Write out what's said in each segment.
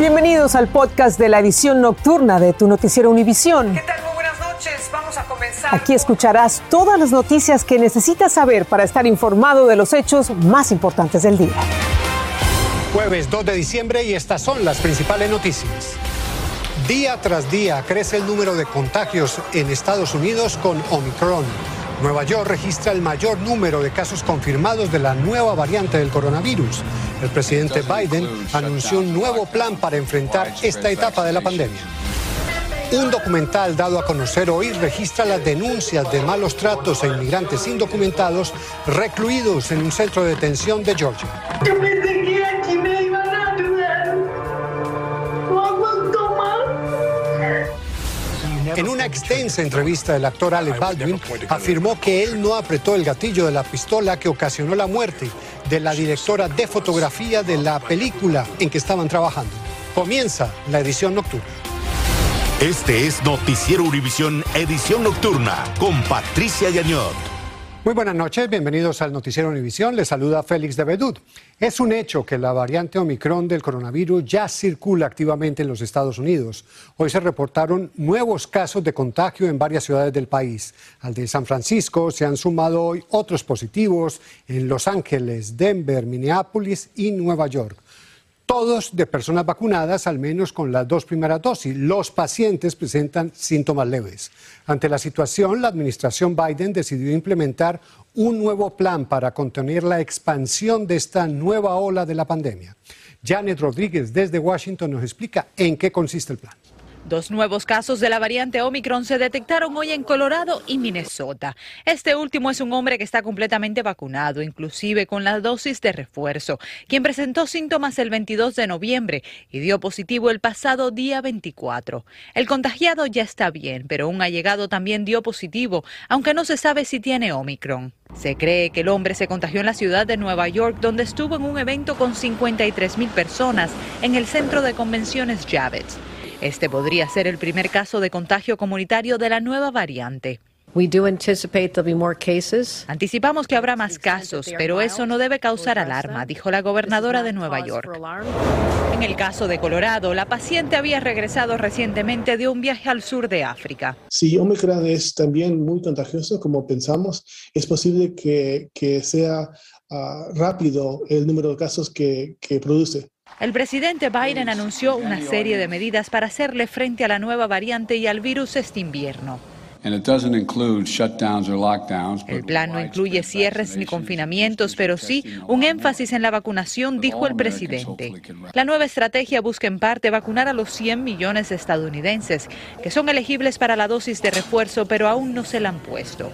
Bienvenidos al podcast de la edición nocturna de tu noticiero Univisión. ¿Qué tal? Muy buenas noches. Vamos a comenzar. Aquí escucharás todas las noticias que necesitas saber para estar informado de los hechos más importantes del día. Jueves 2 de diciembre y estas son las principales noticias. Día tras día crece el número de contagios en Estados Unidos con Omicron. Nueva York registra el mayor número de casos confirmados de la nueva variante del coronavirus. El presidente Biden anunció un nuevo plan para enfrentar esta etapa de la pandemia. Un documental dado a conocer hoy registra las denuncias de malos tratos a inmigrantes indocumentados recluidos en un centro de detención de Georgia. En una extensa entrevista, el actor Alec Baldwin afirmó que él no apretó el gatillo de la pistola que ocasionó la muerte de la directora de fotografía de la película en que estaban trabajando. Comienza la edición nocturna. Este es Noticiero Univisión Edición Nocturna con Patricia Yañot. Muy buenas noches, bienvenidos al Noticiero Univisión. Les saluda Félix de Bedut. Es un hecho que la variante Omicron del coronavirus ya circula activamente en los Estados Unidos. Hoy se reportaron nuevos casos de contagio en varias ciudades del país. Al de San Francisco se han sumado hoy otros positivos en Los Ángeles, Denver, Minneapolis y Nueva York todos de personas vacunadas, al menos con las dos primeras dosis. Los pacientes presentan síntomas leves. Ante la situación, la administración Biden decidió implementar un nuevo plan para contener la expansión de esta nueva ola de la pandemia. Janet Rodríguez desde Washington nos explica en qué consiste el plan. Dos nuevos casos de la variante Omicron se detectaron hoy en Colorado y Minnesota. Este último es un hombre que está completamente vacunado, inclusive con la dosis de refuerzo, quien presentó síntomas el 22 de noviembre y dio positivo el pasado día 24. El contagiado ya está bien, pero un allegado también dio positivo, aunque no se sabe si tiene Omicron. Se cree que el hombre se contagió en la ciudad de Nueva York, donde estuvo en un evento con 53 mil personas en el centro de convenciones Javits. Este podría ser el primer caso de contagio comunitario de la nueva variante. We do anticipate there'll be more cases. Anticipamos que habrá más casos, pero eso no debe causar alarma, dijo la gobernadora de Nueva York. En el caso de Colorado, la paciente había regresado recientemente de un viaje al sur de África. Si Omicron es también muy contagioso, como pensamos, es posible que, que sea ah, rápido el número de casos que, que produce. El presidente Biden anunció una serie de medidas para hacerle frente a la nueva variante y al virus este invierno. El plan no incluye cierres ni confinamientos, pero sí un énfasis en la vacunación, dijo el presidente. La nueva estrategia busca en parte vacunar a los 100 millones de estadounidenses que son elegibles para la dosis de refuerzo, pero aún no se la han puesto.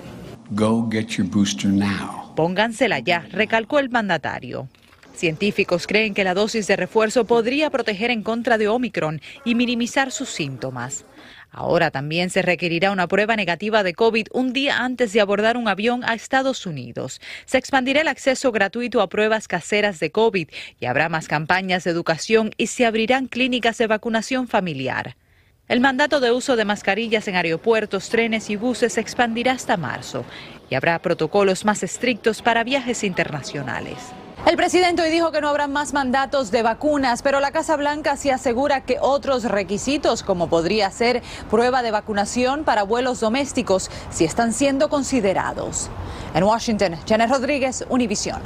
Póngansela ya, recalcó el mandatario. Científicos creen que la dosis de refuerzo podría proteger en contra de Omicron y minimizar sus síntomas. Ahora también se requerirá una prueba negativa de COVID un día antes de abordar un avión a Estados Unidos. Se expandirá el acceso gratuito a pruebas caseras de COVID y habrá más campañas de educación y se abrirán clínicas de vacunación familiar. El mandato de uso de mascarillas en aeropuertos, trenes y buses se expandirá hasta marzo y habrá protocolos más estrictos para viajes internacionales. El presidente hoy dijo que no habrá más mandatos de vacunas, pero la Casa Blanca sí asegura que otros requisitos, como podría ser prueba de vacunación para vuelos domésticos, sí están siendo considerados. En Washington, Janet Rodríguez, Univisión.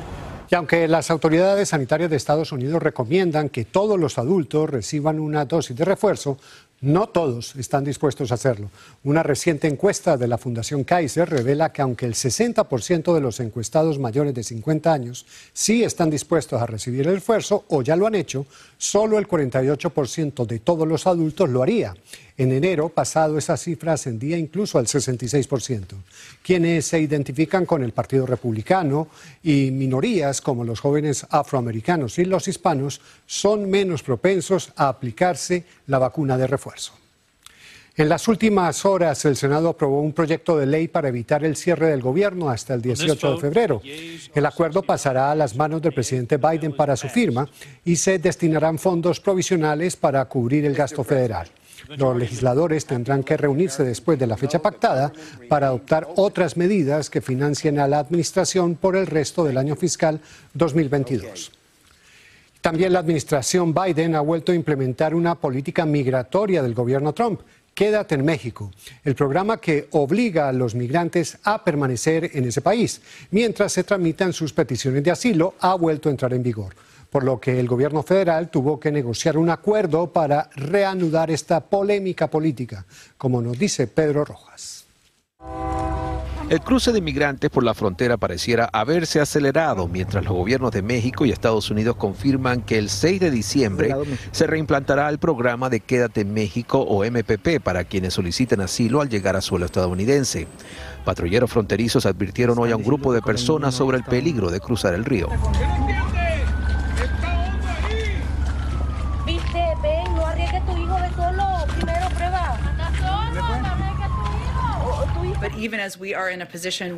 Y aunque las autoridades sanitarias de Estados Unidos recomiendan que todos los adultos reciban una dosis de refuerzo, no todos están dispuestos a hacerlo. Una reciente encuesta de la Fundación Kaiser revela que aunque el 60% de los encuestados mayores de 50 años sí están dispuestos a recibir el esfuerzo o ya lo han hecho, solo el 48% de todos los adultos lo haría. En enero pasado esa cifra ascendía incluso al 66%. Quienes se identifican con el Partido Republicano y minorías como los jóvenes afroamericanos y los hispanos son menos propensos a aplicarse la vacuna de refuerzo. En las últimas horas, el Senado aprobó un proyecto de ley para evitar el cierre del gobierno hasta el 18 de febrero. El acuerdo pasará a las manos del presidente Biden para su firma y se destinarán fondos provisionales para cubrir el gasto federal. Los legisladores tendrán que reunirse después de la fecha pactada para adoptar otras medidas que financien a la Administración por el resto del año fiscal 2022. También la administración Biden ha vuelto a implementar una política migratoria del gobierno Trump. Quédate en México, el programa que obliga a los migrantes a permanecer en ese país mientras se tramitan sus peticiones de asilo, ha vuelto a entrar en vigor, por lo que el gobierno federal tuvo que negociar un acuerdo para reanudar esta polémica política, como nos dice Pedro Rojas. El cruce de migrantes por la frontera pareciera haberse acelerado mientras los gobiernos de México y Estados Unidos confirman que el 6 de diciembre se reimplantará el programa de Quédate en México o MPP para quienes soliciten asilo al llegar a suelo estadounidense. Patrulleros fronterizos advirtieron hoy a un grupo de personas sobre el peligro de cruzar el río.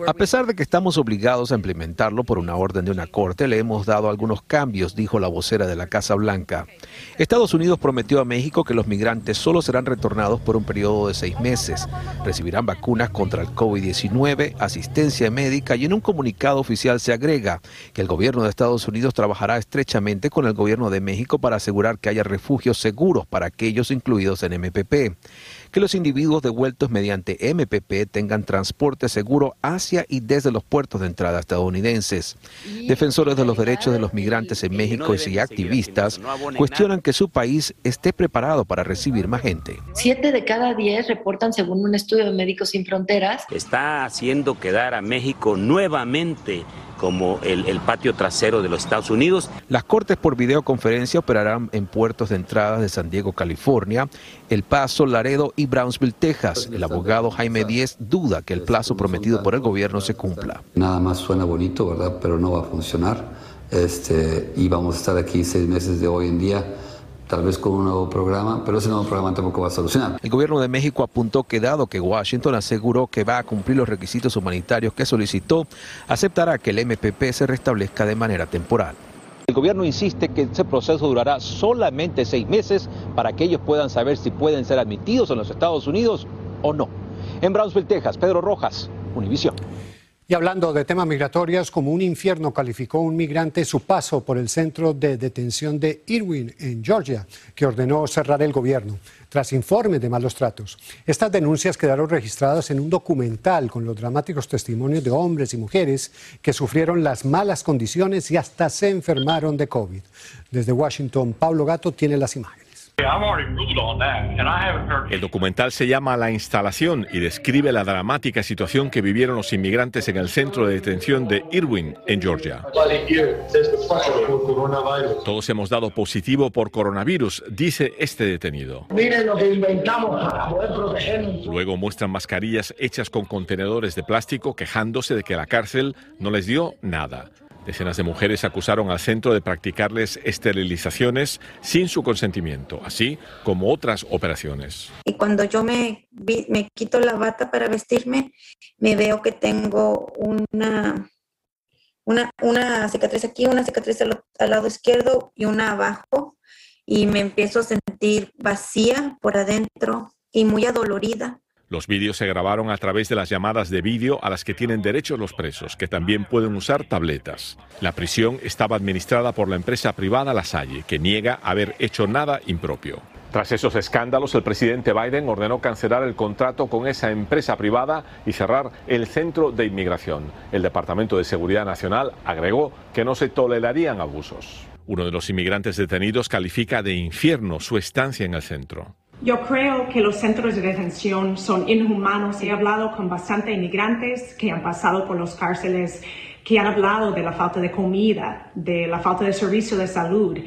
A pesar de que estamos obligados a implementarlo por una orden de una corte, le hemos dado algunos cambios, dijo la vocera de la Casa Blanca. Estados Unidos prometió a México que los migrantes solo serán retornados por un periodo de seis meses. Recibirán vacunas contra el COVID-19, asistencia médica y en un comunicado oficial se agrega que el gobierno de Estados Unidos trabajará estrechamente con el gobierno de México para asegurar que haya refugios seguros para aquellos incluidos en MPP que los individuos devueltos mediante MPP tengan transporte seguro hacia y desde los puertos de entrada estadounidenses. Defensores de los derechos de los migrantes en México y activistas cuestionan que su país esté preparado para recibir más gente. Siete de cada diez reportan, según un estudio de Médicos Sin Fronteras, está haciendo quedar a México nuevamente como el, el, patio trasero de los Estados Unidos. Las cortes por videoconferencia operarán en puertos de entrada de San Diego, California, El Paso, Laredo y Brownsville, Texas. El abogado Jaime Díez duda que el plazo prometido por el gobierno se cumpla. Nada más suena bonito, ¿verdad? Pero no va a funcionar. Este, y vamos a estar aquí seis meses de hoy en día tal vez con un nuevo programa, pero ese nuevo programa tampoco va a solucionar. El gobierno de México apuntó que dado que Washington aseguró que va a cumplir los requisitos humanitarios que solicitó, aceptará que el MPP se restablezca de manera temporal. El gobierno insiste que ese proceso durará solamente seis meses para que ellos puedan saber si pueden ser admitidos en los Estados Unidos o no. En Brownsville, Texas, Pedro Rojas, Univisión. Y hablando de temas migratorios, como un infierno calificó un migrante su paso por el centro de detención de Irwin, en Georgia, que ordenó cerrar el gobierno tras informes de malos tratos. Estas denuncias quedaron registradas en un documental con los dramáticos testimonios de hombres y mujeres que sufrieron las malas condiciones y hasta se enfermaron de COVID. Desde Washington, Pablo Gato tiene las imágenes. El documental se llama La instalación y describe la dramática situación que vivieron los inmigrantes en el centro de detención de Irwin, en Georgia. Todos hemos dado positivo por coronavirus, dice este detenido. Luego muestran mascarillas hechas con contenedores de plástico quejándose de que la cárcel no les dio nada. Decenas de mujeres acusaron al centro de practicarles esterilizaciones sin su consentimiento, así como otras operaciones. Y cuando yo me, me quito la bata para vestirme, me veo que tengo una, una, una cicatriz aquí, una cicatriz al, al lado izquierdo y una abajo. Y me empiezo a sentir vacía por adentro y muy adolorida. Los vídeos se grabaron a través de las llamadas de vídeo a las que tienen derecho los presos, que también pueden usar tabletas. La prisión estaba administrada por la empresa privada La Salle, que niega haber hecho nada impropio. Tras esos escándalos, el presidente Biden ordenó cancelar el contrato con esa empresa privada y cerrar el centro de inmigración. El Departamento de Seguridad Nacional agregó que no se tolerarían abusos. Uno de los inmigrantes detenidos califica de infierno su estancia en el centro. Yo creo que los centros de detención son inhumanos. He hablado con bastantes inmigrantes que han pasado por los cárceles, que han hablado de la falta de comida, de la falta de servicio de salud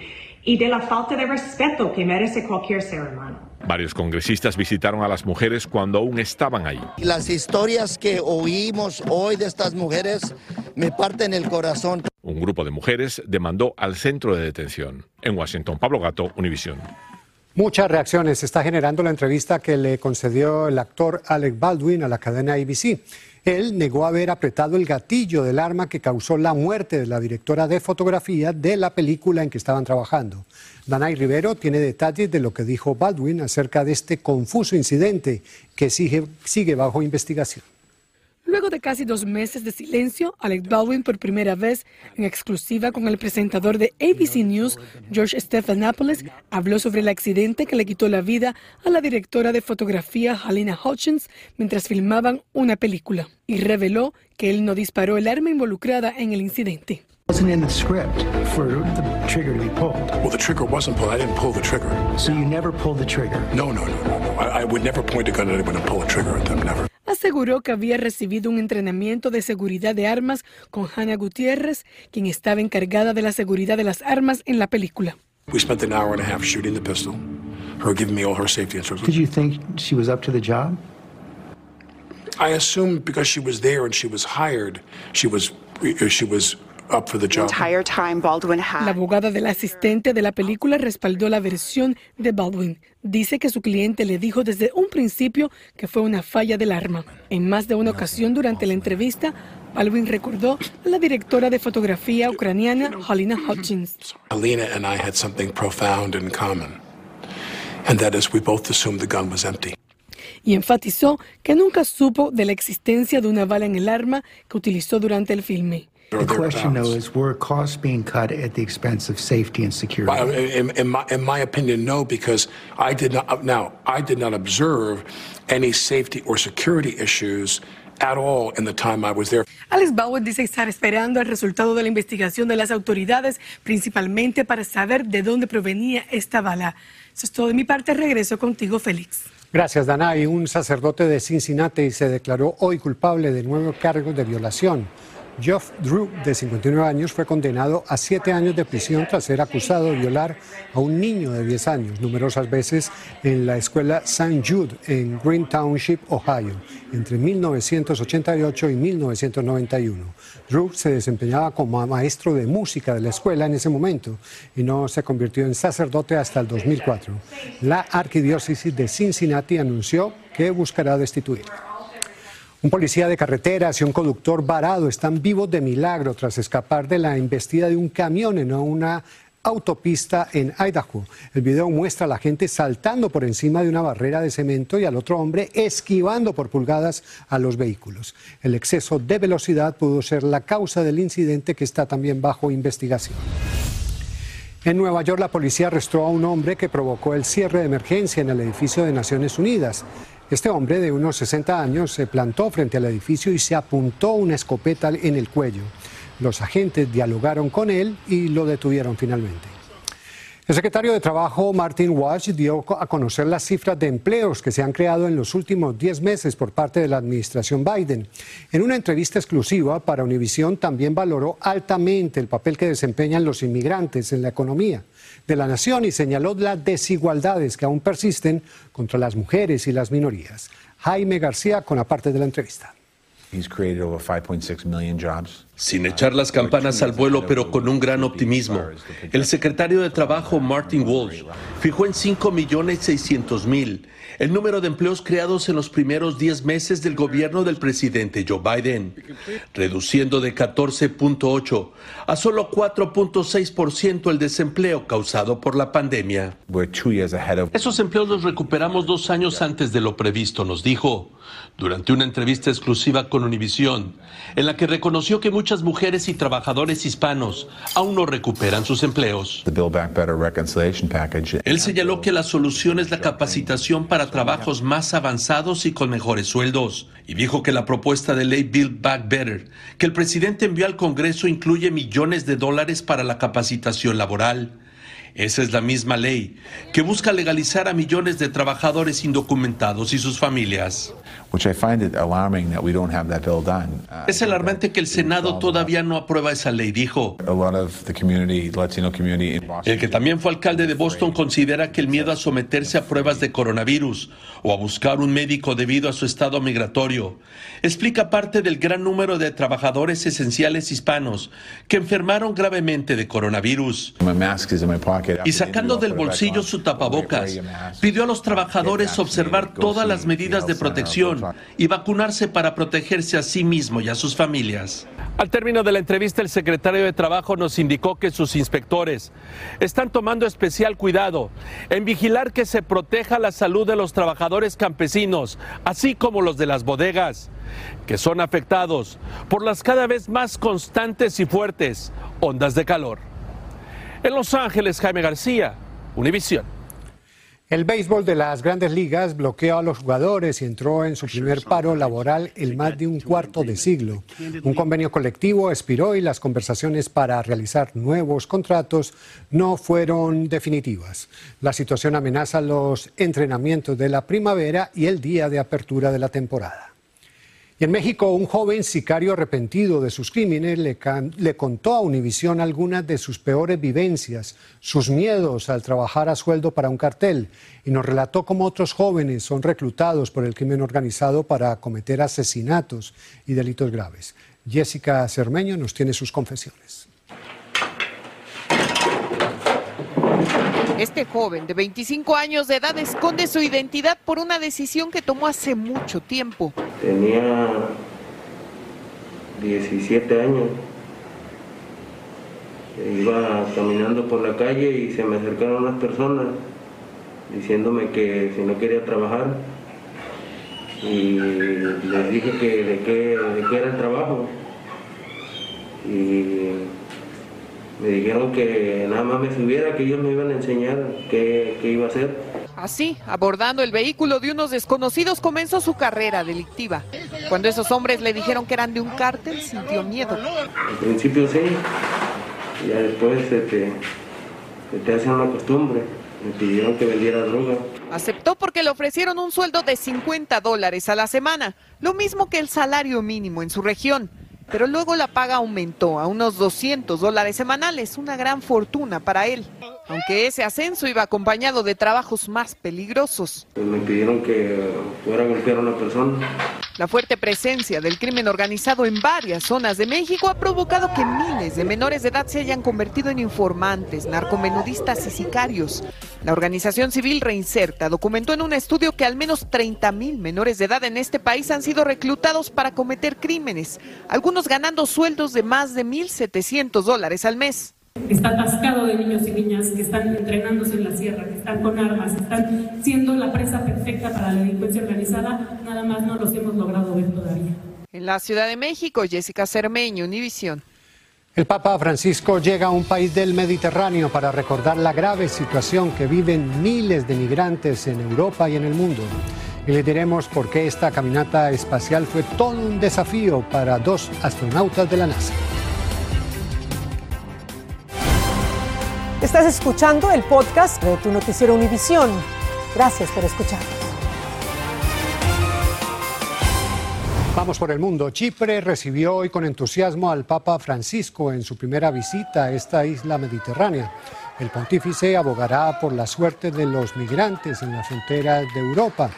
y de la falta de respeto que merece cualquier ser humano. Varios congresistas visitaron a las mujeres cuando aún estaban ahí. Las historias que oímos hoy de estas mujeres me parten el corazón. Un grupo de mujeres demandó al centro de detención. En Washington, Pablo Gato, Univisión. Muchas reacciones está generando la entrevista que le concedió el actor Alec Baldwin a la cadena ABC. Él negó haber apretado el gatillo del arma que causó la muerte de la directora de fotografía de la película en que estaban trabajando. Danay Rivero tiene detalles de lo que dijo Baldwin acerca de este confuso incidente que sigue, sigue bajo investigación. Luego de casi dos meses de silencio, Alec Baldwin por primera vez en exclusiva con el presentador de ABC News, George Stephanopoulos, habló sobre el accidente que le quitó la vida a la directora de fotografía Halina Hutchins mientras filmaban una película y reveló que él no disparó el arma involucrada en el incidente. Wasn't in the script for the trigger to be pulled. Well, the trigger wasn't pulled. I didn't pull the trigger. So you never pulled the trigger? No, no, no, no, no. I, I would never point a gun at anyone and pull a trigger at them. Never. Aseguró que había recibido un entrenamiento de seguridad de armas con Hannah Gutiérrez, quien estaba encargada de la seguridad de las armas en la película. We spent an hour and a half shooting the pistol, her giving me all her safety instructions. Did you think she was up to the job? I assumed because she was there and she was hired, she was she was up for the job. La abogada del asistente de la película respaldó la versión de Baldwin. Dice que su cliente le dijo desde un principio que fue una falla del arma. En más de una ocasión durante la entrevista, Baldwin recordó a la directora de fotografía ucraniana Halina Hutchins. Alina and I had something profound in common, and that is we both assumed the gun was empty. Y enfatizó que nunca supo de la existencia de una bala en el arma que utilizó durante el filme. The question, though, is were costs being cut at the expense of safety and security? In, in, my, in my opinion, no, because I did not. Now, I did not observe any safety or security issues at all in the time I was there. Alex Baldwin dice estar esperando el resultado de la investigación de las autoridades, principalmente para saber de dónde provenía esta bala. Eso es todo de mi parte. Regreso contigo, Félix. Gracias, Danay. Un sacerdote de Cincinnati se declaró hoy culpable de nuevo cargo de violación. Geoff Drew, de 59 años, fue condenado a siete años de prisión tras ser acusado de violar a un niño de 10 años numerosas veces en la escuela St. Jude en Green Township, Ohio, entre 1988 y 1991. Drew se desempeñaba como maestro de música de la escuela en ese momento y no se convirtió en sacerdote hasta el 2004. La arquidiócesis de Cincinnati anunció que buscará destituirlo. Un policía de carreteras y un conductor varado están vivos de milagro tras escapar de la embestida de un camión en una autopista en Idaho. El video muestra a la gente saltando por encima de una barrera de cemento y al otro hombre esquivando por pulgadas a los vehículos. El exceso de velocidad pudo ser la causa del incidente que está también bajo investigación. En Nueva York, la policía arrestó a un hombre que provocó el cierre de emergencia en el edificio de Naciones Unidas. Este hombre de unos 60 años se plantó frente al edificio y se apuntó una escopeta en el cuello. Los agentes dialogaron con él y lo detuvieron finalmente. El secretario de Trabajo, Martin Walsh, dio a conocer las cifras de empleos que se han creado en los últimos 10 meses por parte de la administración Biden. En una entrevista exclusiva para Univision también valoró altamente el papel que desempeñan los inmigrantes en la economía de la nación y señaló las desigualdades que aún persisten contra las mujeres y las minorías. Jaime García con la parte de la entrevista. Sin echar las campanas al vuelo, pero con un gran optimismo, el secretario de Trabajo, Martin Walsh, fijó en 5 millones 600 mil el número de empleos creados en los primeros 10 meses del gobierno del presidente Joe Biden, reduciendo de 14.8 a solo 4.6% el desempleo causado por la pandemia. Esos empleos los recuperamos dos años antes de lo previsto, nos dijo, durante una entrevista exclusiva con Univision, en la que reconoció que muchas mujeres y trabajadores hispanos aún no recuperan sus empleos. Él señaló que la solución es la capacitación para trabajos más avanzados y con mejores sueldos. Y dijo que la propuesta de ley Build Back Better, que el presidente envió al Congreso, incluye millones de dólares para la capacitación laboral. Esa es la misma ley que busca legalizar a millones de trabajadores indocumentados y sus familias. Es alarmante que el Senado todavía no aprueba esa ley, dijo. El que también fue alcalde de Boston considera que el miedo a someterse a pruebas de coronavirus o a buscar un médico debido a su estado migratorio explica parte del gran número de trabajadores esenciales hispanos que enfermaron gravemente de coronavirus. Y sacando del bolsillo su tapabocas, pidió a los trabajadores observar todas las medidas de protección y vacunarse para protegerse a sí mismo y a sus familias. Al término de la entrevista, el secretario de Trabajo nos indicó que sus inspectores están tomando especial cuidado en vigilar que se proteja la salud de los trabajadores campesinos, así como los de las bodegas, que son afectados por las cada vez más constantes y fuertes ondas de calor. En Los Ángeles, Jaime García, Univisión. El béisbol de las grandes ligas bloqueó a los jugadores y entró en su primer paro laboral en más de un cuarto de siglo. Un convenio colectivo expiró y las conversaciones para realizar nuevos contratos no fueron definitivas. La situación amenaza los entrenamientos de la primavera y el día de apertura de la temporada. Y en México, un joven sicario arrepentido de sus crímenes le, contó a Univisión algunas de sus peores vivencias, sus miedos al trabajar a sueldo para un cartel, y nos relató cómo otros jóvenes son reclutados por el crimen organizado para cometer asesinatos y delitos graves. Jessica Cermeño nos tiene sus confesiones. Este joven de 25 años de edad esconde su identidad por una decisión que tomó hace mucho tiempo. Tenía 17 años. Iba caminando por la calle y se me acercaron unas personas diciéndome que si no quería trabajar y les dije que de qué, era el trabajo y me dijeron que nada más me subiera, que ellos me iban a enseñar qué, qué iba a hacer. Así, abordando el vehículo de unos desconocidos, comenzó su carrera delictiva. Cuando esos hombres le dijeron que eran de un cártel, sintió miedo. Al principio sí, ya después se te, se te hace una costumbre. Me pidieron que vendiera droga. Aceptó porque le ofrecieron un sueldo de 50 dólares a la semana, lo mismo que el salario mínimo en su región. Pero luego la paga aumentó a unos 200 dólares semanales, una gran fortuna para él. Aunque ese ascenso iba acompañado de trabajos más peligrosos. Me pidieron que fuera a golpear a una persona. La fuerte presencia del crimen organizado en varias zonas de México ha provocado que miles de menores de edad se hayan convertido en informantes, narcomenudistas y sicarios. La organización civil Reinserta documentó en un estudio que al menos 30 mil menores de edad en este país han sido reclutados para cometer crímenes, algunos ganando sueldos de más de 1.700 dólares al mes está atascado de niños y niñas que están entrenándose en la sierra, que están con armas, están siendo la presa perfecta para la delincuencia organizada, nada más no los hemos logrado ver todavía. En la Ciudad de México, Jessica Cermeño, Univisión. El Papa Francisco llega a un país del Mediterráneo para recordar la grave situación que viven miles de migrantes en Europa y en el mundo. Y le diremos por qué esta caminata espacial fue todo un desafío para dos astronautas de la NASA. Estás escuchando el podcast de tu noticiero Univisión. Gracias por escucharnos. Vamos por el mundo. Chipre recibió hoy con entusiasmo al Papa Francisco en su primera visita a esta isla mediterránea. El pontífice abogará por la suerte de los migrantes en las fronteras de Europa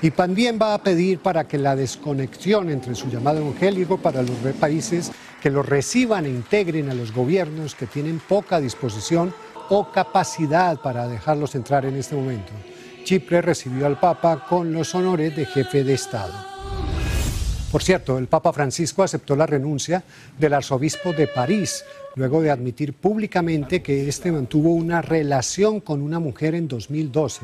y también va a pedir para que la desconexión entre su llamado evangélico para los países que los reciban e integren a los gobiernos que tienen poca disposición o capacidad para dejarlos entrar en este momento. Chipre recibió al Papa con los honores de jefe de Estado. Por cierto, el Papa Francisco aceptó la renuncia del arzobispo de París luego de admitir públicamente que éste mantuvo una relación con una mujer en 2012.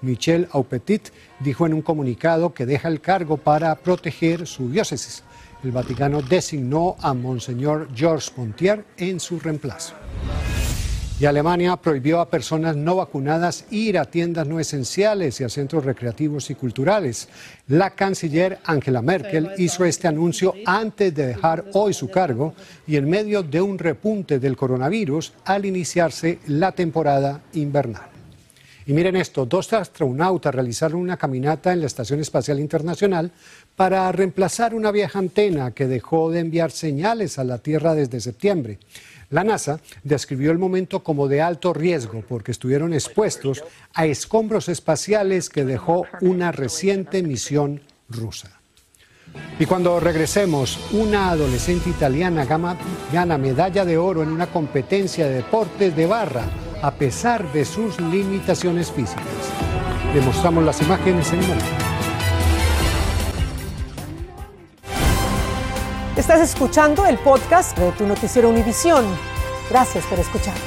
Michel Aupetit dijo en un comunicado que deja el cargo para proteger su diócesis. El Vaticano designó a Monseñor Georges Pontier en su reemplazo. Y Alemania prohibió a personas no vacunadas ir a tiendas no esenciales y a centros recreativos y culturales. La canciller Angela Merkel hizo este anuncio antes de dejar hoy su cargo y en medio de un repunte del coronavirus al iniciarse la temporada invernal. Y miren esto, dos astronautas realizaron una caminata en la Estación Espacial Internacional para reemplazar una vieja antena que dejó de enviar señales a la Tierra desde septiembre. La NASA describió el momento como de alto riesgo porque estuvieron expuestos a escombros espaciales que dejó una reciente misión rusa. Y cuando regresemos, una adolescente italiana gana medalla de oro en una competencia de deportes de barra a pesar de sus limitaciones físicas. Demostramos las imágenes en un momento. Estás escuchando el podcast de tu noticiero Univisión. Gracias por escucharnos.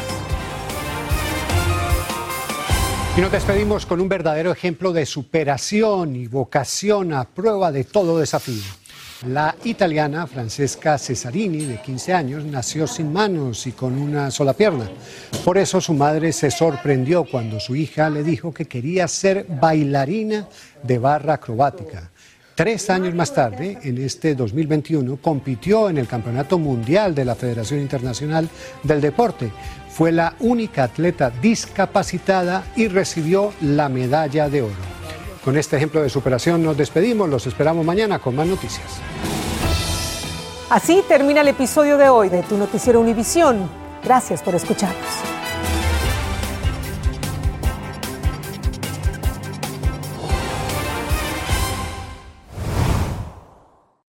Y nos despedimos con un verdadero ejemplo de superación y vocación a prueba de todo desafío. La italiana Francesca Cesarini, de 15 años, nació sin manos y con una sola pierna. Por eso su madre se sorprendió cuando su hija le dijo que quería ser bailarina de barra acrobática. Tres años más tarde, en este 2021, compitió en el Campeonato Mundial de la Federación Internacional del Deporte. Fue la única atleta discapacitada y recibió la medalla de oro. Con este ejemplo de superación nos despedimos, los esperamos mañana con más noticias. Así termina el episodio de hoy de Tu Noticiero Univisión. Gracias por escucharnos.